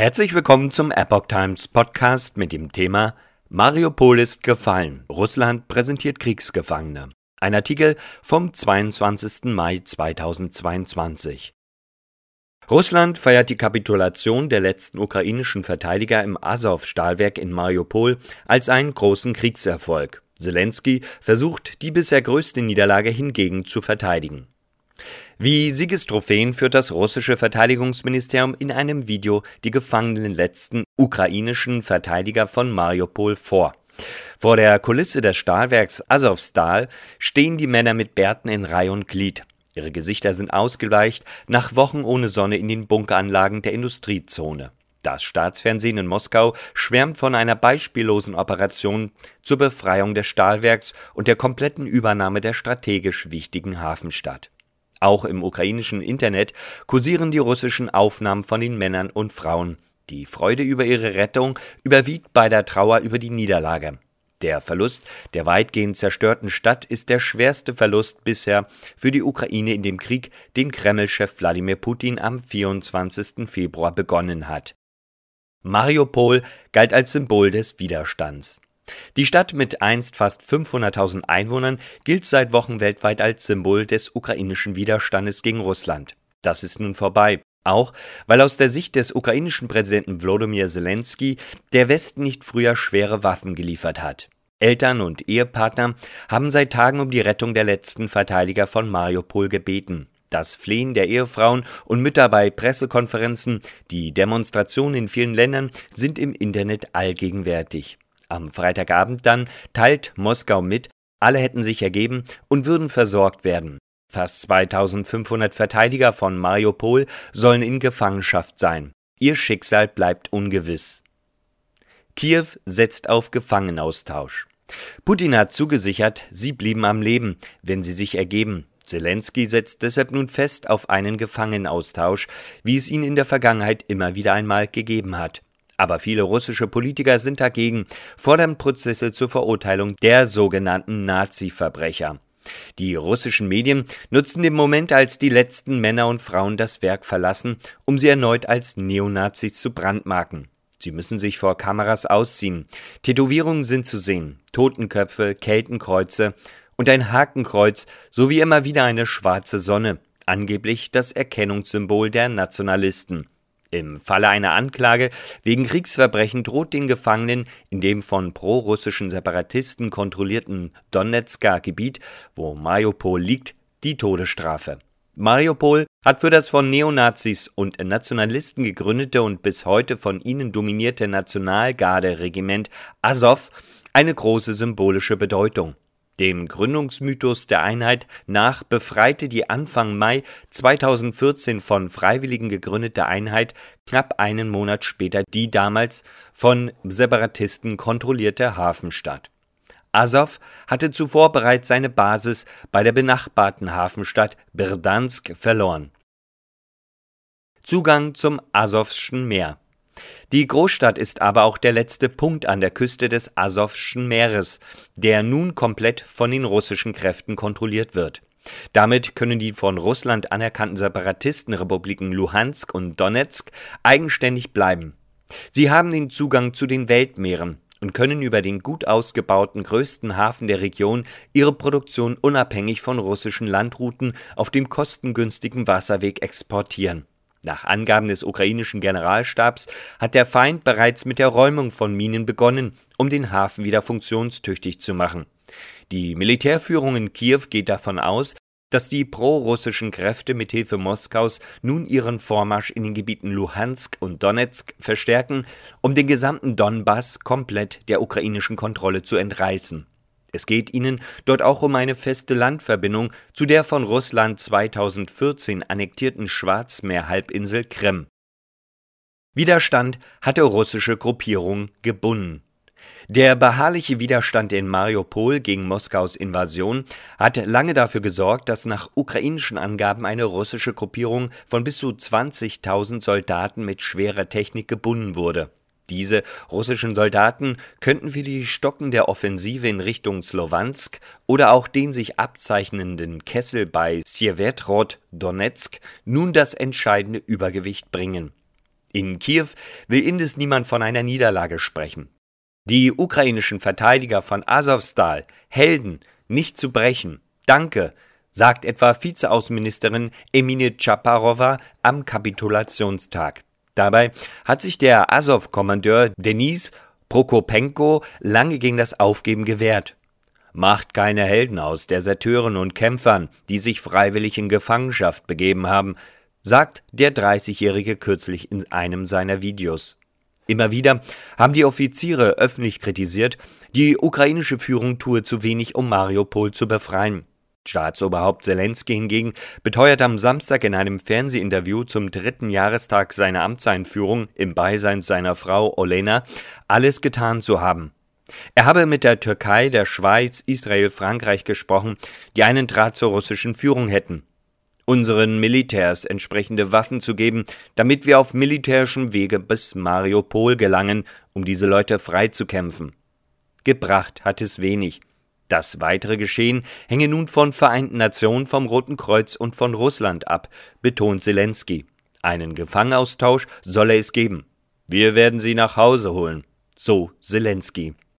Herzlich willkommen zum Epoch Times Podcast mit dem Thema Mariupol ist gefallen. Russland präsentiert Kriegsgefangene. Ein Artikel vom 22. Mai 2022. Russland feiert die Kapitulation der letzten ukrainischen Verteidiger im Azov-Stahlwerk in Mariupol als einen großen Kriegserfolg. Zelensky versucht, die bisher größte Niederlage hingegen zu verteidigen. Wie Siegestrophäen führt das russische Verteidigungsministerium in einem Video die gefangenen letzten ukrainischen Verteidiger von Mariupol vor. Vor der Kulisse des Stahlwerks Azovstal stehen die Männer mit Bärten in Reihe und Glied. Ihre Gesichter sind ausgeweicht nach Wochen ohne Sonne in den Bunkeranlagen der Industriezone. Das Staatsfernsehen in Moskau schwärmt von einer beispiellosen Operation zur Befreiung des Stahlwerks und der kompletten Übernahme der strategisch wichtigen Hafenstadt. Auch im ukrainischen Internet kursieren die russischen Aufnahmen von den Männern und Frauen. Die Freude über ihre Rettung überwiegt bei der Trauer über die Niederlage. Der Verlust der weitgehend zerstörten Stadt ist der schwerste Verlust bisher für die Ukraine in dem Krieg, den Kreml-Chef Wladimir Putin am 24. Februar begonnen hat. Mariupol galt als Symbol des Widerstands. Die Stadt mit einst fast 500.000 Einwohnern gilt seit Wochen weltweit als Symbol des ukrainischen Widerstandes gegen Russland. Das ist nun vorbei. Auch weil aus der Sicht des ukrainischen Präsidenten Wlodomir Zelensky der Westen nicht früher schwere Waffen geliefert hat. Eltern und Ehepartner haben seit Tagen um die Rettung der letzten Verteidiger von Mariupol gebeten. Das Flehen der Ehefrauen und Mütter bei Pressekonferenzen, die Demonstrationen in vielen Ländern sind im Internet allgegenwärtig. Am Freitagabend dann teilt Moskau mit, alle hätten sich ergeben und würden versorgt werden. Fast 2500 Verteidiger von Mariupol sollen in Gefangenschaft sein. Ihr Schicksal bleibt ungewiss. Kiew setzt auf Gefangenaustausch. Putin hat zugesichert, sie blieben am Leben, wenn sie sich ergeben. Zelensky setzt deshalb nun fest auf einen Gefangenaustausch, wie es ihn in der Vergangenheit immer wieder einmal gegeben hat. Aber viele russische Politiker sind dagegen, fordern Prozesse zur Verurteilung der sogenannten Nazi-Verbrecher. Die russischen Medien nutzen den Moment, als die letzten Männer und Frauen das Werk verlassen, um sie erneut als Neonazis zu brandmarken. Sie müssen sich vor Kameras ausziehen. Tätowierungen sind zu sehen, Totenköpfe, Keltenkreuze und ein Hakenkreuz sowie immer wieder eine schwarze Sonne, angeblich das Erkennungssymbol der Nationalisten. Im Falle einer Anklage wegen Kriegsverbrechen droht den Gefangenen in dem von prorussischen Separatisten kontrollierten Donetsker Gebiet, wo Mariupol liegt, die Todesstrafe. Mariupol hat für das von Neonazis und Nationalisten gegründete und bis heute von ihnen dominierte Nationalgarde-Regiment Azov eine große symbolische Bedeutung. Dem Gründungsmythos der Einheit nach befreite die Anfang Mai 2014 von Freiwilligen gegründete Einheit knapp einen Monat später die damals von Separatisten kontrollierte Hafenstadt. Azov hatte zuvor bereits seine Basis bei der benachbarten Hafenstadt Berdansk verloren. Zugang zum Asowschen Meer die Großstadt ist aber auch der letzte Punkt an der Küste des Asowschen Meeres, der nun komplett von den russischen Kräften kontrolliert wird. Damit können die von Russland anerkannten Separatistenrepubliken Luhansk und Donetsk eigenständig bleiben. Sie haben den Zugang zu den Weltmeeren und können über den gut ausgebauten größten Hafen der Region ihre Produktion unabhängig von russischen Landrouten auf dem kostengünstigen Wasserweg exportieren. Nach Angaben des ukrainischen Generalstabs hat der Feind bereits mit der Räumung von Minen begonnen, um den Hafen wieder funktionstüchtig zu machen. Die Militärführung in Kiew geht davon aus, dass die prorussischen Kräfte mithilfe Moskaus nun ihren Vormarsch in den Gebieten Luhansk und Donetsk verstärken, um den gesamten Donbass komplett der ukrainischen Kontrolle zu entreißen. Es geht ihnen dort auch um eine feste Landverbindung zu der von Russland 2014 annektierten Schwarzmeerhalbinsel Krim. Widerstand hatte russische Gruppierungen gebunden. Der beharrliche Widerstand in Mariupol gegen Moskaus Invasion hat lange dafür gesorgt, dass nach ukrainischen Angaben eine russische Gruppierung von bis zu 20.000 Soldaten mit schwerer Technik gebunden wurde diese russischen Soldaten könnten für die stockende Offensive in Richtung Slowansk oder auch den sich abzeichnenden Kessel bei Sjewetrod Donetsk nun das entscheidende Übergewicht bringen. In Kiew will indes niemand von einer Niederlage sprechen. Die ukrainischen Verteidiger von Azovstal, Helden, nicht zu brechen. Danke, sagt etwa Vizeaußenministerin Emine Chaparova am Kapitulationstag. Dabei hat sich der Azov-Kommandeur Denis Prokopenko lange gegen das Aufgeben gewehrt. Macht keine Helden aus Deserteuren und Kämpfern, die sich freiwillig in Gefangenschaft begeben haben, sagt der 30-Jährige kürzlich in einem seiner Videos. Immer wieder haben die Offiziere öffentlich kritisiert, die ukrainische Führung tue zu wenig, um Mariupol zu befreien. Staatsoberhaupt Zelensky hingegen beteuert am Samstag in einem Fernsehinterview zum dritten Jahrestag seiner Amtseinführung im Beisein seiner Frau Olena alles getan zu haben. Er habe mit der Türkei, der Schweiz, Israel, Frankreich gesprochen, die einen Draht zur russischen Führung hätten. Unseren Militärs entsprechende Waffen zu geben, damit wir auf militärischem Wege bis Mariupol gelangen, um diese Leute freizukämpfen. Gebracht hat es wenig. Das weitere Geschehen hänge nun von Vereinten Nationen, vom Roten Kreuz und von Russland ab, betont Zelensky. Einen Gefangenaustausch solle es geben. Wir werden sie nach Hause holen. So Zelensky.